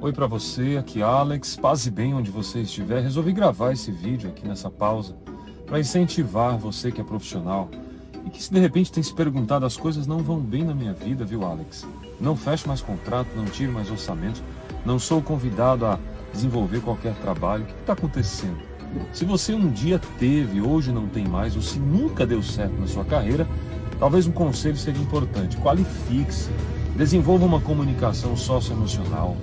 Oi para você, aqui é Alex, paz e bem onde você estiver. Resolvi gravar esse vídeo aqui nessa pausa para incentivar você que é profissional e que se de repente tem se perguntado as coisas não vão bem na minha vida, viu Alex? Não fecho mais contrato, não tiro mais orçamento, não sou convidado a desenvolver qualquer trabalho. O que está acontecendo? Se você um dia teve, hoje não tem mais, ou se nunca deu certo na sua carreira, talvez um conselho seja importante. Qualifique-se, desenvolva uma comunicação socioemocional,